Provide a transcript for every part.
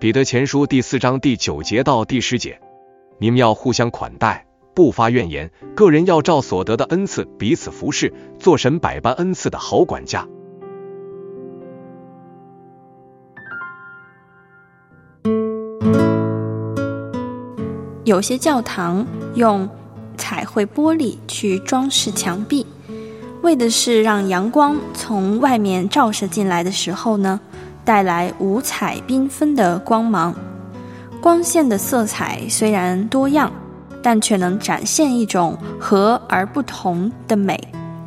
彼得前书第四章第九节到第十节，你们要互相款待，不发怨言。个人要照所得的恩赐彼此服侍，做神百般恩赐的好管家。有些教堂用彩绘玻璃去装饰墙壁，为的是让阳光从外面照射进来的时候呢。带来五彩缤纷的光芒，光线的色彩虽然多样，但却能展现一种和而不同的美。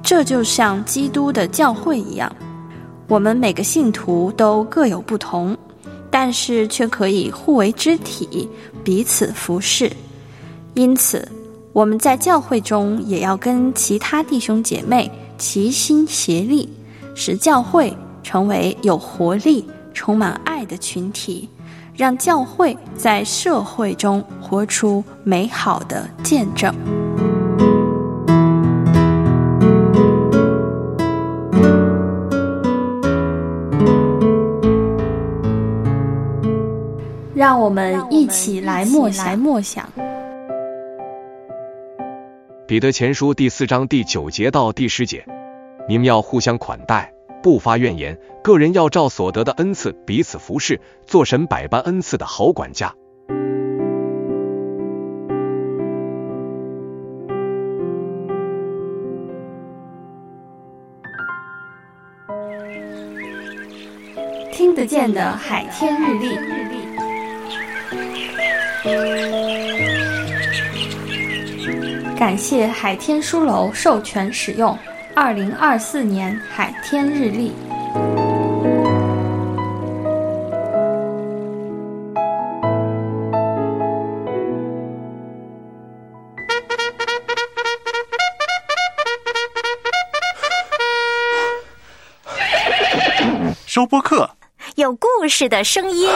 这就像基督的教会一样，我们每个信徒都各有不同，但是却可以互为肢体，彼此服侍。因此，我们在教会中也要跟其他弟兄姐妹齐心协力，使教会。成为有活力、充满爱的群体，让教会在社会中活出美好的见证。让我们一起来默来默想。彼得前书第四章第九节到第十节，你们要互相款待。不发怨言，个人要照所得的恩赐彼此服侍，做神百般恩赐的好管家。听得见的海天日历，感谢海天书楼授权使用。二零二四年海天日历，收播客，有故事的声音。